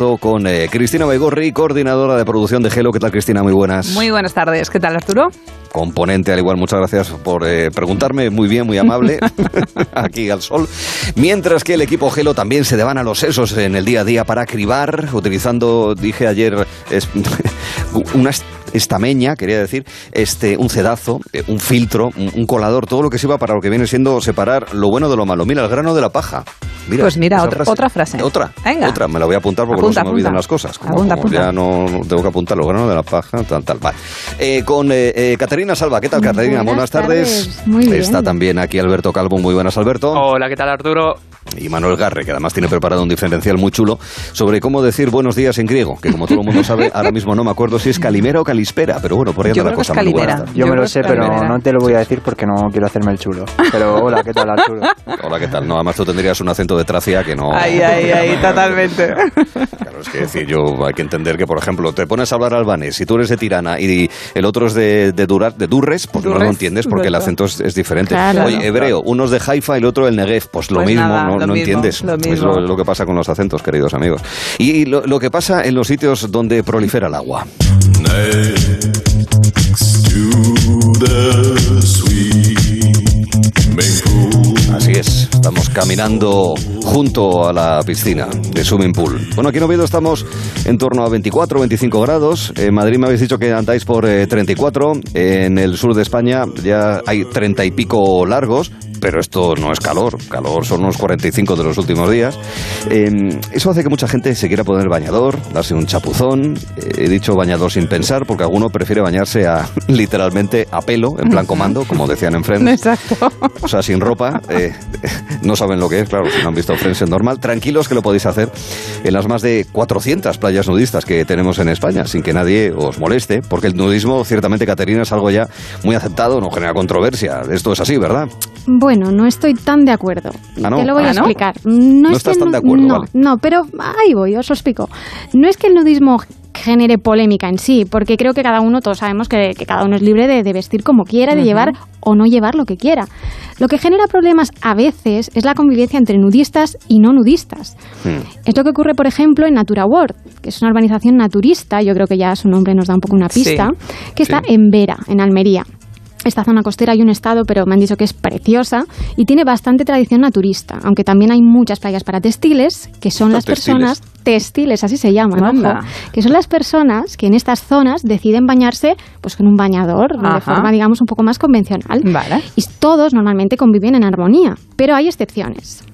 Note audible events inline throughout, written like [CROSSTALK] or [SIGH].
con eh, Cristina Baigorri, coordinadora de producción de Gelo. ¿Qué tal, Cristina? Muy buenas. Muy buenas tardes. ¿Qué tal, Arturo? Componente, al igual, muchas gracias por eh, preguntarme. Muy bien, muy amable. [LAUGHS] [LAUGHS] Aquí al sol. Mientras que el equipo Gelo también se a los sesos en el día a día para cribar, utilizando, dije ayer, es, [LAUGHS] unas estameña, quería decir, este, un cedazo, eh, un filtro, un, colador, todo lo que sirva para lo que viene siendo separar lo bueno de lo malo. Mira, el grano de la paja. Mira, pues mira, otra frase. Otra, frase. otra, otra, me la voy a apuntar porque no se me olvidan las cosas. Como, ya no, tengo que apuntar los granos de la paja, tal, tal. Vale. Eh, con eh, eh, Caterina Salva, ¿qué tal, Caterina? Buenas, tardes. Muy bien. Está también aquí Alberto Calvo, muy buenas, Alberto. Hola, ¿qué tal, Arturo? Y Manuel Garre, que además tiene preparado un diferencial muy chulo sobre cómo decir buenos días en griego, que como todo el mundo sabe, ahora mismo no me acuerdo si es calimera o calispera, pero bueno, por ahí anda la cosa. calimera. Yo, me lo sé, pero no te lo voy a decir porque no quiero hacerme el chulo. Pero [LAUGHS] hola, ¿qué tal, Arturo? Hola, ¿qué tal? No, además tú tendrías un acento de Tracia que no... Ahí, ahí, ahí, totalmente. Claro, es que decir, yo hay que entender que, por ejemplo, te pones a hablar albanés, si tú eres de Tirana y el otro es de, de, de Durres, porque no lo entiendes porque el acento es, diferente. Oye, hebreo, uno es de Haifa y el otro el Negev, pues lo pues mismo, no, no entiendes. Es lo, que pasa con los acentos, queridos amigos. Y lo, lo que pasa en los sitios donde prolifera el agua. Así es, estamos caminando junto a la piscina de swimming pool. Bueno, aquí en Oviedo estamos en torno a 24, 25 grados. En Madrid me habéis dicho que andáis por 34. Eh, en el sur de España ya hay 30 y pico largos pero esto no es calor, calor son unos 45 de los últimos días. Em, eso hace que mucha gente se quiera poner bañador, darse un chapuzón. he dicho bañador sin pensar, porque alguno prefiere bañarse a, [LAUGHS] literalmente a pelo, en plan comando, como decían en Friends. Exacto. O sea, sin ropa. Eh, [LAUGHS] no saben lo que es, claro, si no han visto Friends en normal. Tranquilos que lo podéis hacer en las más de 400 playas nudistas que tenemos en España, sin que nadie os moleste, porque el nudismo, ciertamente, Caterina, es algo ya muy aceptado, no genera controversia. Esto es así, ¿verdad? Bueno, no estoy tan de acuerdo. Ah, Te lo voy a ¿Ah, explicar. No, no estás tan de acuerdo, no, no, pero ahí voy, os lo explico. No es que el nudismo genere polémica en sí, porque creo que cada uno, todos sabemos que, cada uno es libre de, vestir como quiera, de llevar o no llevar lo que quiera. Lo que genera problemas a veces es la convivencia entre nudistas y no nudistas. Hmm. Es lo que ocurre, por ejemplo, en Natura World, que es una organización naturista, yo creo que ya su nombre nos da un poco una pista, que está en Vera, en Almería. Esta zona costera hay un estado, pero me han dicho que es preciosa y tiene bastante tradición naturista, aunque también hay muchas playas para textiles, que son las personas textiles, así se llaman, que son las personas que en estas zonas deciden bañarse pues con un bañador de forma digamos un poco más convencional. Y todos normalmente conviven en armonía, pero hay excepciones.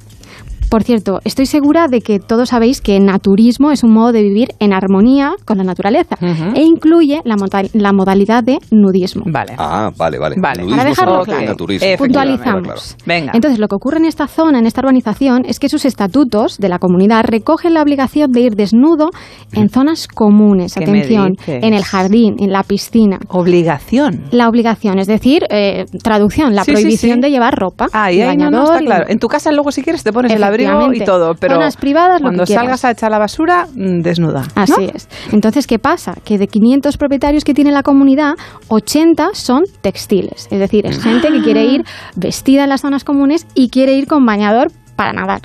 Por cierto, estoy segura de que todos sabéis que naturismo es un modo de vivir en armonía con la naturaleza e incluye la, la, modalidad de nudismo. Vale. Ah, vale, vale. vale. Para dejarlo claro, puntualizamos. Venga. Entonces, lo que ocurre en esta zona, en esta urbanización, es que sus estatutos de la comunidad recogen la obligación de ir desnudo en zonas comunes. Atención, en el jardín, en la piscina. Obligación. La obligación, es decir, eh, traducción, la prohibición de llevar ropa. Ah, ahí, ahí no, está claro. En tu casa luego si quieres te pones el y todo, pero privadas, cuando salgas a echar la basura, mm, desnuda. Así es. Entonces, ¿qué pasa? Que de 500 propietarios que tiene la comunidad, 80 son textiles. Es decir, es gente que quiere ir vestida en las zonas comunes y quiere ir con bañador para nadar.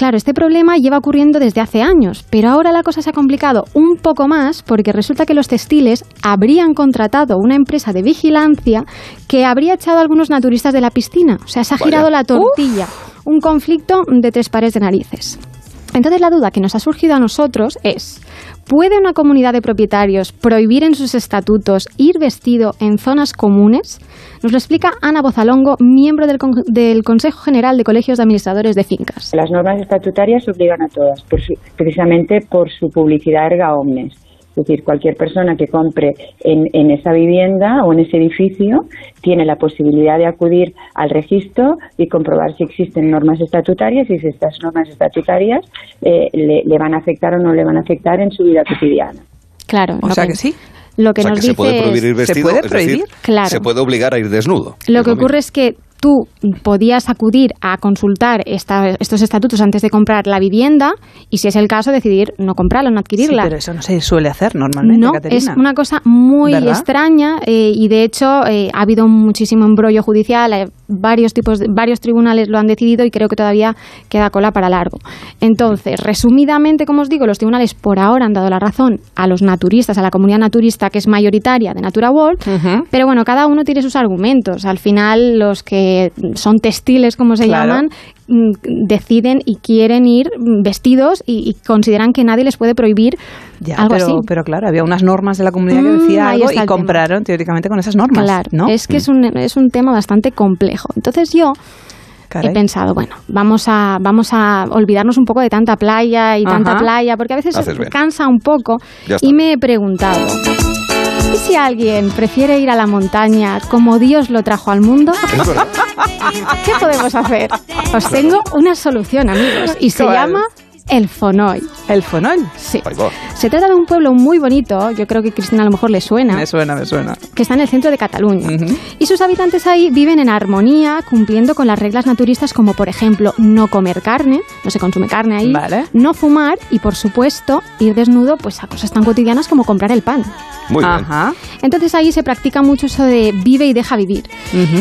Claro, este problema lleva ocurriendo desde hace años, pero ahora la cosa se ha complicado un poco más porque resulta que los textiles habrían contratado una empresa de vigilancia que habría echado a algunos naturistas de la piscina. O sea, se ha girado la tortilla un conflicto de tres pares de narices. Entonces la duda que nos ha surgido a nosotros es, ¿puede una comunidad de propietarios prohibir en sus estatutos ir vestido en zonas comunes? Nos lo explica Ana Bozalongo, miembro del, del Consejo General de Colegios de Administradores de Fincas. Las normas estatutarias obligan a todas, precisamente por su publicidad erga omnes es decir, cualquier persona que compre en, esa vivienda o en ese edificio tiene la posibilidad de acudir al registro y comprobar si existen normas estatutarias y si estas normas estatutarias eh, le, van a afectar o no le van a afectar en su vida cotidiana. Claro, o sea que, sí. Lo que nos se puede prohibir ir vestido, ¿Se puede prohibir? claro. se puede obligar a ir desnudo. Lo que ocurre es que tú podías acudir a consultar estos estatutos antes de comprar la vivienda y si es el caso decidir no comprarla, no adquirirla. pero eso no se suele hacer normalmente. No, es una cosa muy extraña eh, y de hecho eh, ha habido muchísimo embrollo judicial. Eh, varios tipos, varios tribunales lo han decidido y creo que todavía queda cola para largo. Entonces, resumidamente, como os digo, los tribunales por ahora han dado la razón a los naturistas, a la comunidad naturista que es mayoritaria de Natura World, pero bueno, cada uno tiene sus argumentos. Al final, los que son textiles, como se llaman, mm, deciden y quieren ir vestidos y, consideran que nadie les puede prohibir algo pero, así. Pero claro, había unas normas de la comunidad que Mm, decía algo y compraron teóricamente con esas normas. Claro, ¿no? es que es un, es un tema bastante complejo. Entonces yo Caray. he pensado, bueno, vamos a, vamos a olvidarnos un poco de tanta playa y tanta playa, porque a veces Haces bien. cansa un poco. Ya. Y me he preguntado, ¿y si alguien prefiere ir a la montaña como Dios lo trajo al mundo? ¿Qué podemos hacer? Os tengo una solución, amigos, y se llama el Fonoy. El fonol. Sí. Se trata de un pueblo muy bonito, yo creo que Cristina a lo mejor le suena Me suena, me suena. que está en el centro de Cataluña. Y sus habitantes ahí viven en armonía, cumpliendo con las reglas naturistas como, por ejemplo, no comer carne, no se consume carne ahí, Vale. no fumar y, por supuesto, ir desnudo pues a cosas tan cotidianas como comprar el pan. Muy bien. Ajá. Entonces ahí se practica mucho eso de vive y deja vivir.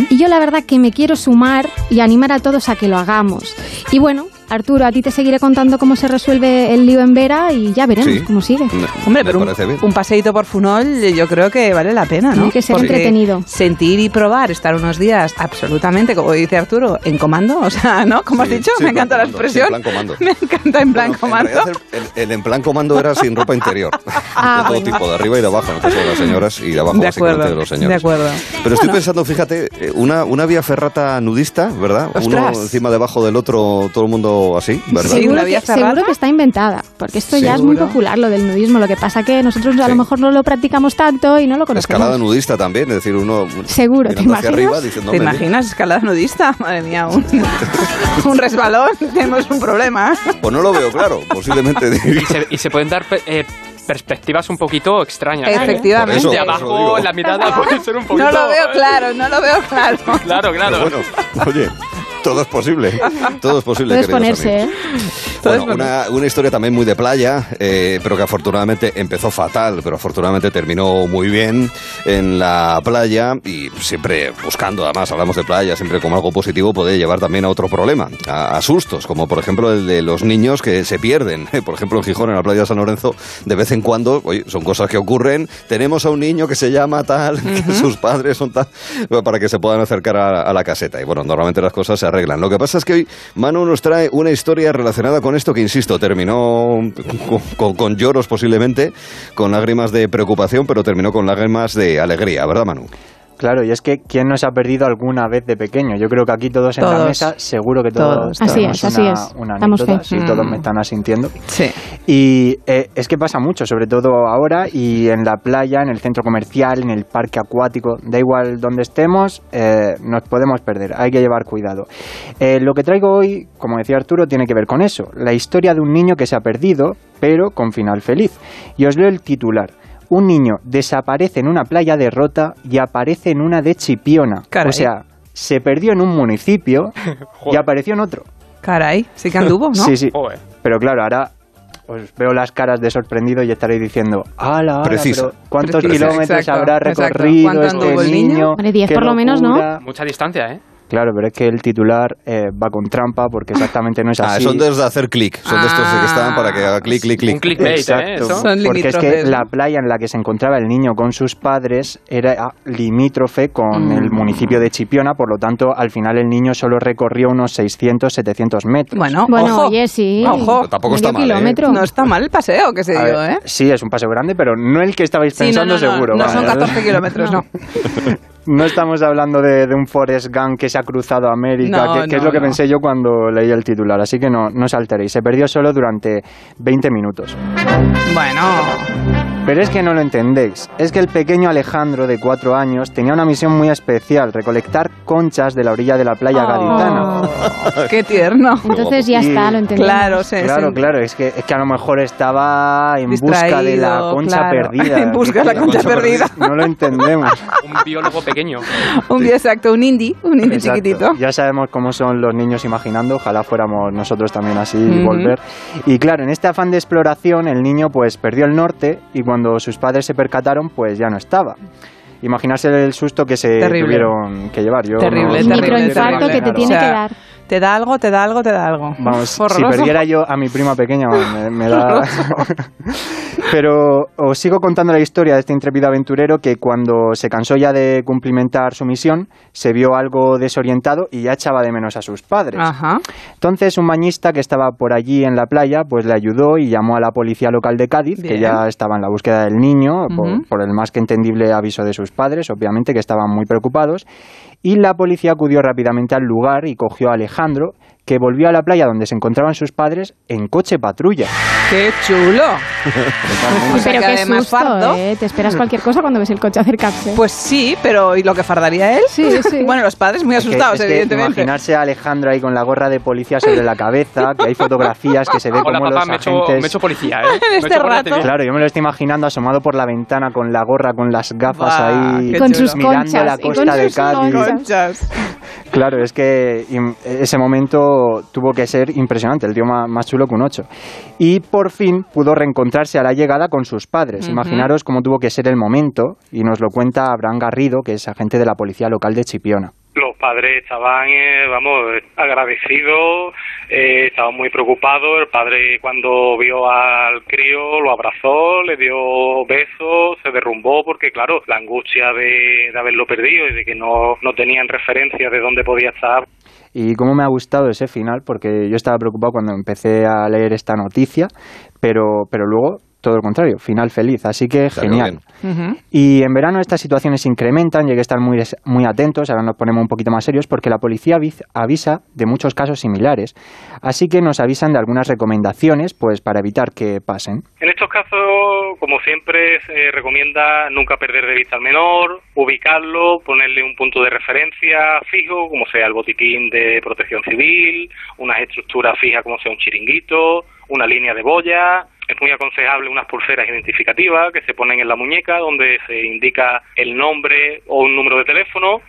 Y yo la verdad que me quiero sumar y animar a todos a que lo hagamos. Y bueno, Arturo, a ti te seguiré contando cómo se resuelve el lío en Vera y ya veremos Sí. cómo sigue. Hombre, pero un, un paseíto por Funol eh, yo creo que vale la pena, ¿no? Tiene que ser Porque entretenido. Sentir y probar, estar unos días absolutamente, como dice Arturo, en comando, o sea, ¿no? Como has dicho, sí, me en plan encanta la comando, expresión. sí, en plan comando. [LAUGHS] Me encanta en plan Bueno, comando. el, el- el en plan comando era sin ropa interior. [LAUGHS] Ah, de todo bueno. tipo, de arriba y de abajo, en el caso de las señoras y de abajo, De acuerdo, de los señores. de acuerdo. Pero estoy pensando, fíjate, eh, una, una vía ferrata nudista, ¿verdad? Uno Ostras. encima debajo del otro, todo el mundo así, ¿verdad? Sí, Seguro, que, seguro que está inventada, porque esto ya es muy ¿Seguro? popular, lo del nudismo. Lo que pasa que nosotros a Sí. lo mejor no lo practicamos tanto y no lo conocemos. Escalada nudista también, es decir, uno Seguro, ¿te imaginas? arriba diciendo, ¿Te "Me- imaginas escalada nudista? [LAUGHS] Madre mía, un, [LAUGHS] un resbalón, tenemos un problema. Pues no lo veo claro, [LAUGHS] posiblemente. Y se, y se pueden dar eh, perspectivas un poquito extrañas. ¿eh? Efectivamente. Por De abajo la mirada puede ser un poquito... No lo veo claro, no lo veo claro. Claro, claro. Pero bueno, oye, todo es posible. [LAUGHS] Todo es posible. Puedes ponerse, amigos. ¿eh? Bueno, una, una historia también muy de playa, eh, pero que afortunadamente empezó fatal, pero afortunadamente terminó muy bien en la playa y siempre buscando, además hablamos de playa, siempre como algo positivo, puede llevar también a otro problema, a, a sustos, como por ejemplo el de los niños que se pierden. [LAUGHS] Por ejemplo, en Gijón, en la playa de San Lorenzo, de vez en cuando, oye, son cosas que ocurren, tenemos a un niño que se llama tal, [LAUGHS] que sus padres son tal, para que se puedan acercar a, a la caseta. Y bueno, normalmente las cosas se arreglan. Lo que pasa es que hoy Manu nos trae una historia relacionada con esto que, insisto, terminó con, con- con lloros posiblemente, con lágrimas de preocupación, pero terminó con lágrimas de alegría, ¿verdad, Manu? Claro, y es que ¿quién no se ha perdido alguna vez de pequeño? Yo creo que aquí todos en la mesa, seguro que todos, Todos. Así es, así una, es. una anécdota, sí, todos Mm. me están asintiendo. Sí. Y eh, es que pasa mucho, sobre todo ahora y en la playa, en el centro comercial, en el parque acuático, da igual donde estemos, eh, nos podemos perder, hay que llevar cuidado. Eh, lo que traigo hoy, como decía Arturo, tiene que ver con eso, la historia de un niño que se ha perdido, pero con final feliz. Y os leo el titular. Un niño desaparece en una playa de Rota y aparece en una de Chipiona. Caray. O sea, se perdió en un municipio [LAUGHS] y apareció en otro. Caray, sí que anduvo, ¿no? [LAUGHS] Sí, sí. Joder. Pero claro, ahora os veo las caras de sorprendido y estaréis diciendo, ¡Hala, Precisa. pero ¿Cuántos kilómetros exacto, habrá recorrido ¿Cuánto este niño? niño? Hombre, 10 Qué por lo menos, ¿no? locura". Mucha distancia, ¿eh? Claro, pero es que el titular eh, va con trampa porque exactamente no es Ah, así. son de los de hacer clic, son de estos de que están para que haga clic, clic, clic. Un clickbait, ¿eh? Exacto, Eso. Son porque es que la playa en la que se encontraba el niño con sus padres era ah, limítrofe con Mm. el municipio de Chipiona, por lo tanto, al final el niño solo recorrió unos 600, 700 metros. Bueno, Bueno, ojo. oye, sí. Ojo. Tampoco Medio está mal, ¿eh? kilómetro. No está mal el paseo que se dio, ver, ¿eh? Sí, es un paseo grande, pero no el que estabais Sí, no, pensando no, no, seguro. No, vale. son 14 kilómetros, no. [LAUGHS] No estamos hablando de, de un Forest Gump que se ha cruzado a América, No, que, que es lo que no. pensé yo cuando leí el titular, así que no, no os alteréis. Se perdió solo durante 20 minutos. Bueno, Pero es que no lo entendéis. Es que el pequeño Alejandro, de 4 años, tenía una misión muy especial, recolectar conchas de la orilla de la playa gaditana. Oh, qué tierno. Entonces ya Y- está, lo entendemos. Claro, sí, Claro, sí. claro, es que, es que a lo mejor estaba en busca de la concha claro. perdida. [LAUGHS] En busca de la concha perdida. No lo entendemos. Un biólogo pequeño. [LAUGHS] Un día exacto, un indie, un indie Exacto. chiquitito. Ya sabemos cómo son los niños imaginando, ojalá fuéramos nosotros también así y volver. Y claro, en este afán de exploración el niño pues perdió el norte y cuando sus padres se percataron pues ya no estaba. imaginarse el susto que se Terrible. tuvieron que llevar. Yo Terrible, no- terrible, microinfarto terrible. que te tiene que dar. Te da algo, te da algo, te da algo. Vamos, si Horroroso. perdiera yo a mi prima pequeña, me, me da... [LAUGHS] Pero os sigo contando la historia de este intrépido aventurero que cuando se cansó ya de cumplimentar su misión, se vio algo desorientado y ya echaba de menos a sus padres. Ajá. Entonces un bañista que estaba por allí en la playa, pues le ayudó y llamó a la policía local de Cádiz, que ya estaba en la búsqueda del niño, por, por el más que entendible aviso de sus padres, obviamente que estaban muy preocupados. Y la policía acudió rápidamente al lugar y cogió a Alejandro, Alejandro que volvió a la playa donde se encontraban sus padres en coche patrulla. ¡Qué chulo! Pero que qué susto, fardo. ¿eh? Te esperas cualquier cosa cuando ves el coche acercarse. Pues sí, pero ¿y lo que fardaría él? Sí, sí. [LAUGHS] Bueno, los padres muy Es que- asustados, es que evidentemente. imaginarse a Alejandro ahí con la gorra de policía sobre la cabeza, que hay fotografías que se ve Hola como papá, los me he hecho, agentes... me he hecho policía, ¿eh? En [LAUGHS] Me he este rato. Claro, yo me lo estoy imaginando asomado por la ventana con la gorra, con las gafas ahí, con sus mirando conchas la y con costa de sus Cádiz. lonchas. Conchas. Claro, es que ese momento tuvo que ser impresionante, el tío ma- más, chulo que un ocho. Y por fin pudo reencontrarse a la llegada con sus padres. Ujú. Imaginaros cómo tuvo que ser el momento, y nos lo cuenta Abraham Garrido, que es agente de la policía local de Chipiona. Los padres estaban, eh, vamos, agradecidos, eh, estaban muy preocupados. El padre cuando vio al crío lo abrazó, le dio besos, se derrumbó porque, claro, la angustia de, de haberlo perdido y de que no, no tenían referencia de dónde podía estar, Y cómo me ha gustado ese final, porque yo estaba preocupado cuando empecé a leer esta noticia, pero, pero luego todo lo contrario, final feliz. Así que genial. bien. Y en verano estas situaciones se incrementan y hay que estar muy, muy atentos, ahora nos ponemos un poquito más serios, porque la policía avis- avisa de muchos casos similares. Así que nos avisan de algunas recomendaciones pues para evitar que pasen. En estos casos, como siempre, se recomienda nunca perder de vista al menor, ubicarlo, ponerle un punto de referencia fijo, como sea el botiquín de protección civil, unas estructuras fijas como sea un chiringuito, una línea de boya. Es muy aconsejable unas pulseras identificativas que se ponen en la muñeca donde se indica el nombre o un número de teléfono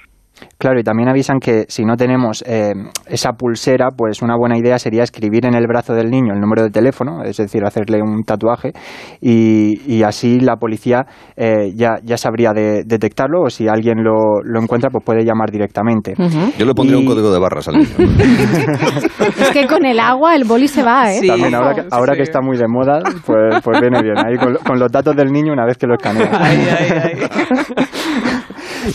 Claro, y también avisan que si no tenemos eh, esa pulsera, pues una buena idea sería escribir en el brazo del niño el número de teléfono, es decir, hacerle un tatuaje, y, y así la policía eh, ya, ya sabría de- detectarlo, o si alguien lo, lo encuentra, pues puede llamar directamente. Yo le pondría Y- un código de barras al niño. [LAUGHS] Es que con el agua el boli se va, ¿eh? Sí. También ahora, que, Sí, ahora sí. que está muy de moda, pues, pues viene bien. Ahí con, con los datos del niño una vez que lo escanea. Ay, ay, ay. [LAUGHS]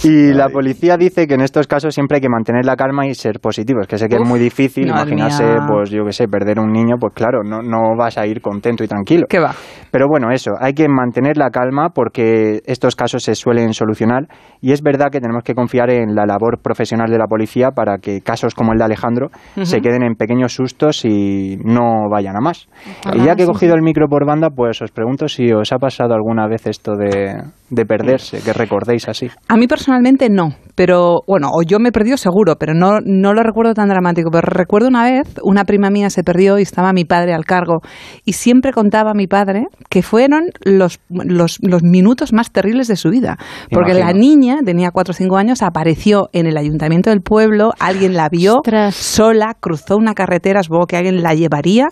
Y [LAUGHS] la policía dice que en estos casos siempre hay que mantener la calma y ser positivos, que sé que Uf, es muy difícil imaginarse, mía. pues yo qué sé, perder un niño, pues claro, no, no vas a ir contento y tranquilo. ¿Qué va? Pero bueno, eso, hay que mantener la calma porque estos casos se suelen solucionar y es verdad que tenemos que confiar en la labor profesional de la policía para que casos como el de Alejandro se queden en pequeños sustos y no vayan a más. Ojalá, y ya que he cogido sí. el micro por banda, pues os pregunto si os ha pasado alguna vez esto de, de perderse, que recordéis así. A mí personalmente no, pero bueno, o yo me he perdido seguro, pero no, no lo recuerdo tan dramático. Pero recuerdo una vez, una prima mía se perdió y estaba mi padre al cargo. Y siempre contaba a mi padre que fueron los, los, los minutos más terribles de su vida. Porque Imagino. la niña, tenía 4 o 5 años, apareció en el ayuntamiento del pueblo, alguien la vio Ostras. sola, cruzó una carretera, supongo que alguien la llevaría.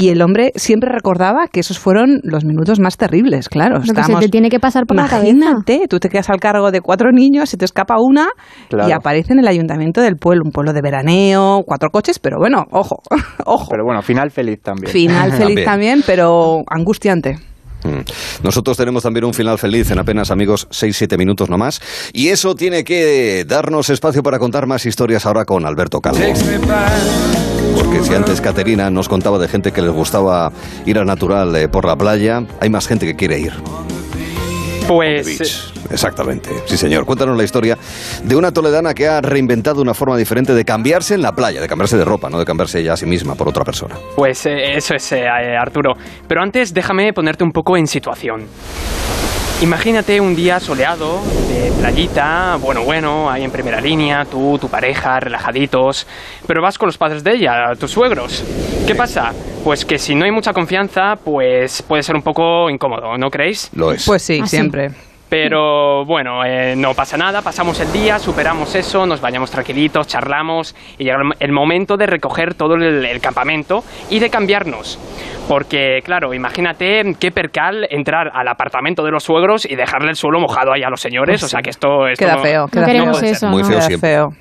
Y el hombre siempre recordaba que esos fueron los minutos más terribles, claro. Lo que se te tiene que pasar por la cabeza. Imagínate, tú te quedas al cargo de cuatro niños, se te escapa una Claro. y aparece en el ayuntamiento del pueblo, un pueblo de veraneo, cuatro coches, pero bueno, ojo, [LAUGHS] ojo. Pero bueno, final feliz también. Final [LAUGHS] feliz También. también, pero angustiante. Mm. Nosotros tenemos también un final feliz en apenas, amigos, 6-7 minutos nomás. Y eso tiene que darnos espacio para contar más historias ahora con Alberto Calvo. Porque si antes Caterina nos contaba de gente que les gustaba ir al natural eh, por la playa, hay más gente que quiere ir. Pues eh. Exactamente, sí señor. Cuéntanos la historia de una toledana que ha reinventado una forma diferente de cambiarse en la playa, de cambiarse de ropa, no de cambiarse ella a sí misma por otra persona. Pues eh, eso es, eh, Arturo. Pero antes déjame ponerte un poco en situación. Imagínate un día soleado, de playita, bueno, bueno, ahí en primera línea, tú, tu pareja, relajaditos, pero vas con los padres de ella, tus suegros. ¿Qué pasa? Pues que si no hay mucha confianza, pues puede ser un poco incómodo, ¿no creéis? Lo es. Pues sí, Ah, sí. siempre. Pero bueno, eh, no pasa nada, pasamos el día, superamos eso, nos bañamos tranquilitos, charlamos y llega el- momento de recoger todo el, el campamento y de cambiarnos. Porque, claro, imagínate qué percal entrar al apartamento de los suegros y dejarle el suelo mojado ahí a los señores. O sea que esto, esto Queda no- feo, queda queremos feo. eso, Muy ¿no? feo Queda siempre. feo.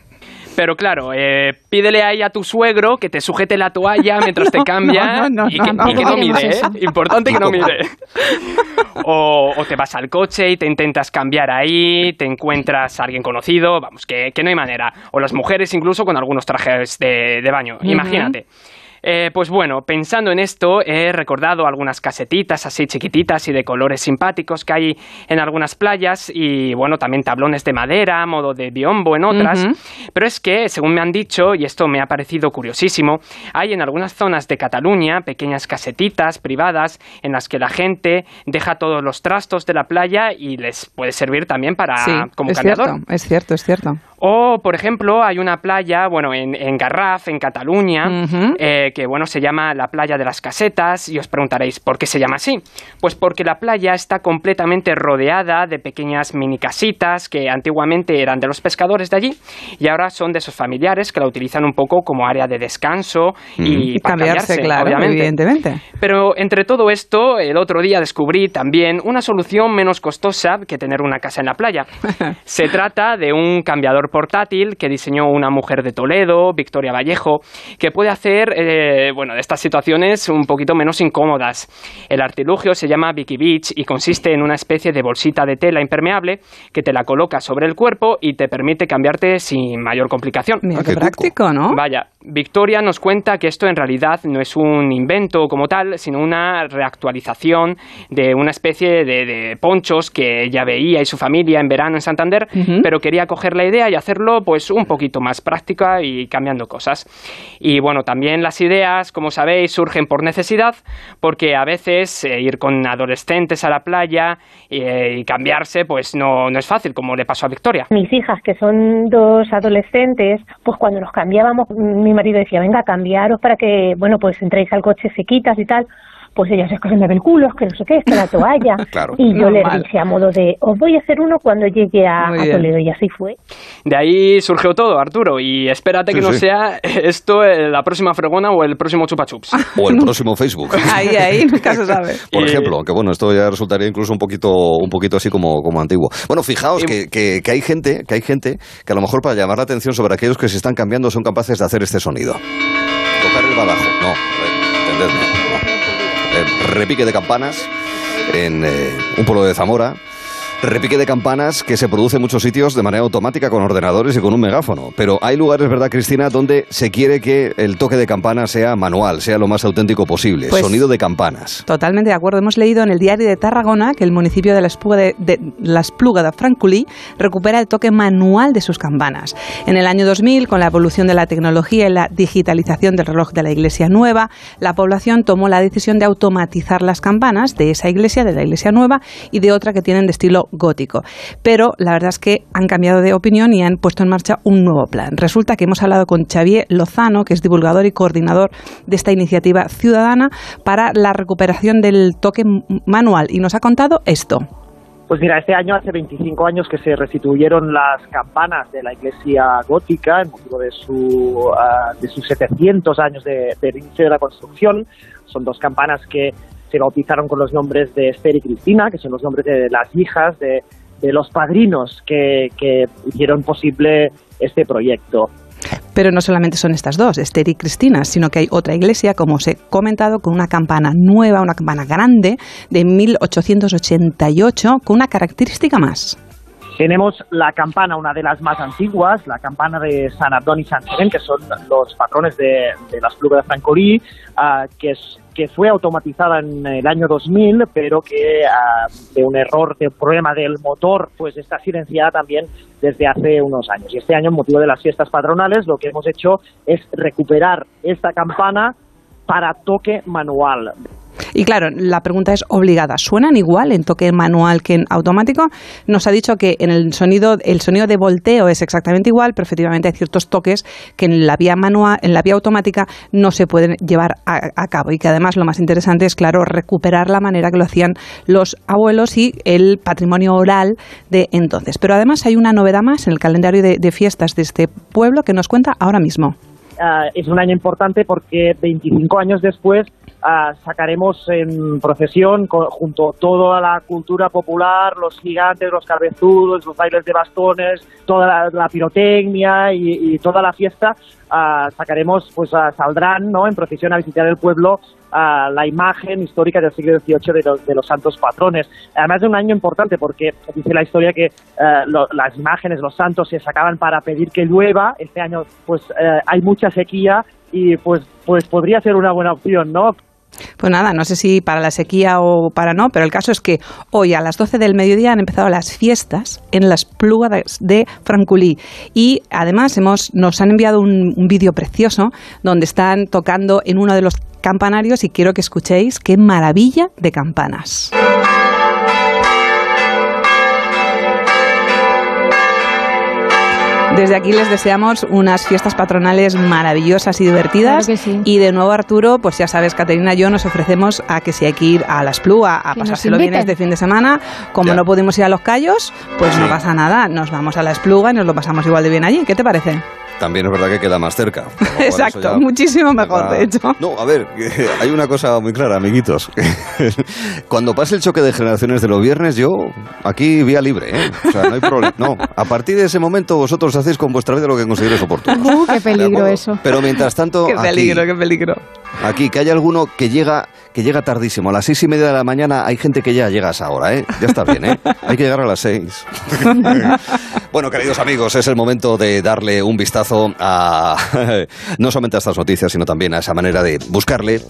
Pero claro, eh, pídele ahí a tu suegro que te sujete la toalla [LAUGHS] mientras te cambia no, no, y que no, y que no mire, ¿eh? Importante que no mire. [LAUGHS] O, o te vas al coche y te intentas cambiar ahí, te encuentras a alguien conocido, vamos, que, que no hay manera. O las mujeres incluso con algunos trajes de, de baño, imagínate. Eh, pues bueno, pensando en esto, he recordado algunas casetitas así chiquititas y de colores simpáticos que hay en algunas playas y bueno, también tablones de madera, modo de biombo en otras. Pero es que, según me han dicho, y esto me ha parecido curiosísimo, hay en algunas zonas de Cataluña pequeñas casetitas privadas en las que la gente deja todos los trastos de la playa y les puede servir también para Sí, como es cambiador. cierto, es cierto, es cierto. O, por ejemplo, hay una playa, bueno, en, en Garraf, en Cataluña, eh, que, bueno, se llama la playa de las casetas, y os preguntaréis, ¿por qué se llama así? Pues porque la playa está completamente rodeada de pequeñas mini casitas que antiguamente eran de los pescadores de allí, y ahora son de esos familiares que la utilizan un poco como área de descanso y, Y para cambiarse, claro, obviamente. evidentemente. Pero entre todo esto, el otro día descubrí también una solución menos costosa que tener una casa en la playa. [LAUGHS] Se trata de un cambiador portátil que diseñó una mujer de Toledo, Victoria Vallejo, que puede hacer, eh, bueno, de estas situaciones un poquito menos incómodas. El artilugio se llama Vicky Beach y consiste en una especie de bolsita de tela impermeable que te la coloca sobre el cuerpo y te permite cambiarte sin mayor complicación. Mira Ah, qué práctico, ¿no? Vaya, Victoria nos cuenta que esto en realidad no es un invento como tal, sino una reactualización de una especie de, de ponchos que ella veía y su familia en verano en Santander, pero quería coger la idea y hacerlo pues un poquito más práctica y cambiando cosas. Y bueno, también las ideas, como sabéis, surgen por necesidad, porque a veces eh, ir con adolescentes a la playa eh, y cambiarse pues no, no es fácil, como le pasó a Victoria. Mis hijas, que son dos adolescentes, pues cuando nos cambiábamos, mi marido decía, venga, cambiaros para que, bueno, pues entréis al coche sequitas y tal. Pues ellas es que se me ve el culo, es que no sé qué, es que la toalla. [LAUGHS] Claro. Y yo les Normal. dije a modo de, os voy a hacer uno cuando llegue a. Toledo. Y así fue. De ahí surgió todo, Arturo. Y espérate Sí, que no sí. sea esto eh, la próxima fregona o el próximo chupa chups. [LAUGHS] O el próximo Facebook. [LAUGHS] Ahí, ahí, nunca se sabe. Por Y- ejemplo, que bueno, esto ya resultaría incluso un poquito, un poquito así como, como antiguo. Bueno, fijaos Y- que, que- que hay gente, que hay gente que a lo mejor para llamar la atención sobre aquellos que se están cambiando son capaces de hacer este sonido. Tocar el badajo. No, entendedme. Eh, repique de campanas en eh, un pueblo de Zamora. Repique de campanas que se produce en muchos sitios de manera automática con ordenadores y con un megáfono. Pero hay lugares, ¿verdad, Cristina?, donde se quiere que el toque de campana sea manual, sea lo más auténtico posible. Pues- Sonido de campanas. Totalmente de acuerdo. Hemos leído en el diario de Tarragona que el municipio de la Espluga de, de, la Espluga de Francolí recupera el toque manual de sus campanas. En el año 2000, con la evolución de la tecnología y la digitalización del reloj de la iglesia nueva, la población tomó la decisión de automatizar las campanas de esa iglesia, de la iglesia nueva, y de otra que tienen de estilo gótico. Pero la verdad es que han cambiado de opinión y han puesto en marcha un nuevo plan. Resulta que hemos hablado con Xavier Lozano, que es divulgador y coordinador de esta iniciativa ciudadana para la recuperación del toque manual y nos ha contado esto. Pues mira, este año hace 25 años que se restituyeron las campanas de la iglesia gótica en motivo de, su, ah, de sus 700 años de, inicio de la construcción. Son dos campanas que se bautizaron con los nombres de Esther y Cristina, que son los nombres de las hijas de, de los padrinos que, que hicieron posible este proyecto. Pero no solamente son estas dos, Esther y Cristina, sino que hay otra iglesia, como os he comentado, con una campana nueva, una campana grande de 1888, con una característica más. Tenemos la campana, una de las más antiguas, la campana de San Adón y San Serén, que son los patrones de, de las plugas de Francolí, ah, que, es, que fue automatizada en el año 2000, pero que ah, de un error, de un problema del motor, pues está silenciada también desde hace unos años. Y este año, en motivo de las fiestas patronales, lo que hemos hecho es recuperar esta campana para toque manual. Y claro, la pregunta es obligada. ¿Suenan igual en toque manual que en automático? Nos ha dicho que en el sonido, el sonido de volteo es exactamente igual, pero efectivamente hay ciertos toques que en la vía manual, en la vía automática no se pueden llevar a, a cabo. Y que además lo más interesante es, claro, recuperar la manera que lo hacían los abuelos y el patrimonio oral de entonces. Pero además hay una novedad más en el calendario de, fiestas de este pueblo que nos cuenta ahora mismo. Ah, es un año importante porque 25 años después ah, sacaremos en procesión co- junto toda la cultura popular, los gigantes, los cabezudos, los bailes de bastones, toda la, la pirotecnia y, y toda la fiesta, ah, sacaremos, pues ah, saldrán ¿no? en procesión a visitar el pueblo ah, la imagen histórica del siglo XVIII de los, de los santos patrones. Además de un año importante porque dice la historia que eh, lo- las imágenes, los santos se sacaban para pedir que llueva. Este año pues eh, hay mucha sequía y pues, pues podría ser una buena opción, ¿no? Pues nada, no sé si para la sequía o para no, pero el caso es que hoy a las 12 del mediodía han empezado las fiestas en las plugas de Franculí. Y además hemos, nos han enviado un, un vídeo precioso donde están tocando en uno de los campanarios y quiero que escuchéis qué maravilla de campanas. Desde aquí les deseamos unas fiestas patronales maravillosas y divertidas. Claro que sí. Y de nuevo, Arturo, pues ya sabes, Caterina y yo nos ofrecemos a que si hay que ir a la Espluga a pasárselo bien este fin de semana, como Ya. no pudimos ir a los Cayos, pues Sí. no pasa nada. Nos vamos a la Espluga y nos lo pasamos igual de bien allí. ¿Qué te parece? También es verdad que queda más cerca. [LAUGHS] Exacto, ya muchísimo mejor, de hecho. No, a ver, [LAUGHS] hay una cosa muy clara, amiguitos. [LAUGHS] Cuando pase el choque de generaciones de los viernes, yo aquí vía libre, ¿eh? O sea, no hay problema. No, a partir de ese momento vosotros hacéis con vuestra vida lo que consideréis oportuno. Uh, qué ¿De peligro eso. Pero mientras tanto, Qué aquí, peligro, qué peligro. aquí, que haya alguno que llega que llega tardísimo. A las seis y media de la mañana hay gente que ya llega a esa hora, ¿eh? Ya está bien, ¿eh? Hay que llegar a las seis. Bueno, queridos amigos, es el momento de darle un vistazo a [LAUGHS] no solamente a estas noticias, sino también a esa manera de buscarle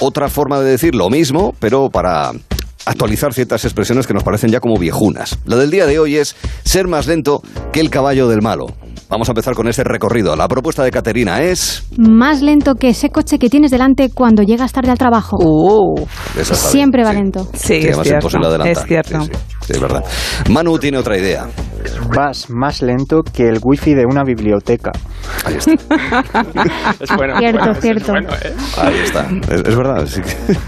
otra forma de decir lo mismo, pero para actualizar ciertas expresiones que nos parecen ya como viejunas. Lo del día de hoy es ser más lento que el caballo del malo. Vamos a empezar con este recorrido. La propuesta de Caterina es... Más lento que ese coche que tienes delante cuando llegas tarde al trabajo. Uh, Siempre bien, va sí. lento. sí, Sí, es cierto. imposible adelantar. Es cierto. Sí, sí, sí, es verdad. Manu tiene otra idea. Vas más lento que el wifi de una biblioteca. Ahí está. [LAUGHS] Es bueno, Cierto, bueno, es cierto. bueno, ¿eh? Ahí está. Es, es verdad. sí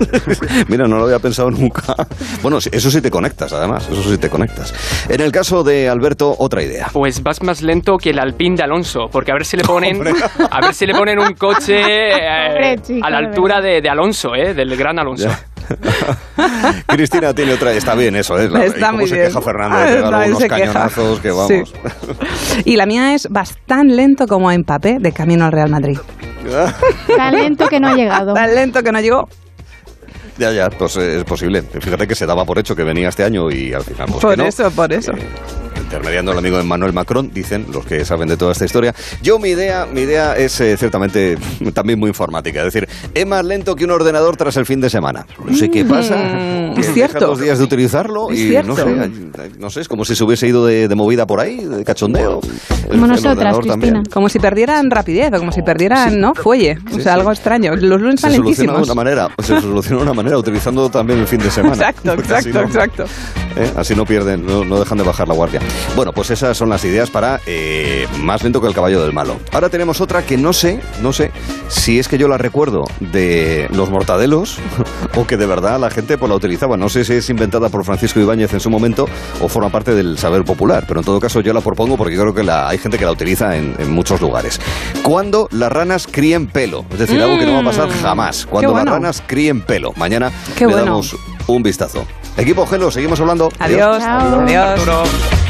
[LAUGHS] Mira, no lo había pensado nunca. Bueno, eso sí te conectas, además. Eso sí te conectas. En el caso de Alberto, otra idea. Pues vas más lento que el Alpine de Alonso, porque a ver si le ponen, [LAUGHS] a ver si le ponen un coche eh, Hombre, chico, a la altura de, de Alonso, eh, del gran Alonso. Cristina tiene otra. Está bien eso, ¿eh? Está cómo muy se bien. queja Fernando Ah, de [LAUGHS] pegar unos se queja. cañonazos que vamos. Sí. [LAUGHS] Y la mía es bastante lento como Mbappé de camino al Real Madrid. [LAUGHS] Tan lento que no ha llegado. Tan lento que no llegó. ya, ya, pues eh, es posible. Fíjate que se daba por hecho que venía este año y al final, pues por que no. eso, por eso. Eh, intermediando al amigo Emmanuel Macron, dicen los que saben de toda esta historia. Yo mi idea, mi idea es eh, ciertamente [LAUGHS] también muy informática, es decir, es más lento que un ordenador tras el fin de semana. No sé qué pasa. Mm, que es cierto. dos días de utilizarlo Es y cierto. no sé, no sé, es como si se hubiese ido de, de movida por ahí, de cachondeo. El- Como el nosotras, Cristina. también. Como si perdieran rapidez o como si perdieran, ¿no? Fuelle. o Sí, sea, sí. algo extraño. Los lunes Se soluciona de una manera, se soluciona de una manera utilizando también el fin de semana. [LAUGHS] Exacto, [LAUGHS] exacto, no- exacto. ¿Eh? Así no pierden, no, no dejan de bajar la guardia. Bueno, pues esas son las ideas para eh, más lento que el caballo del malo. Ahora tenemos otra que no sé, no sé si es que yo la recuerdo de los mortadelos [LAUGHS] o que de verdad la gente pues la utilizaba. No sé si es inventada por Francisco Ibáñez en su momento o forma parte del saber popular, pero en todo caso yo la propongo porque creo que la, hay gente que la utiliza en, en muchos lugares. Cuando las ranas críen pelo, es decir, algo que no va a pasar Mm. jamás. Cuando bueno. las ranas críen pelo. Mañana Qué le bueno. damos un vistazo. Equipo Gelo, seguimos hablando. Adiós. Adiós.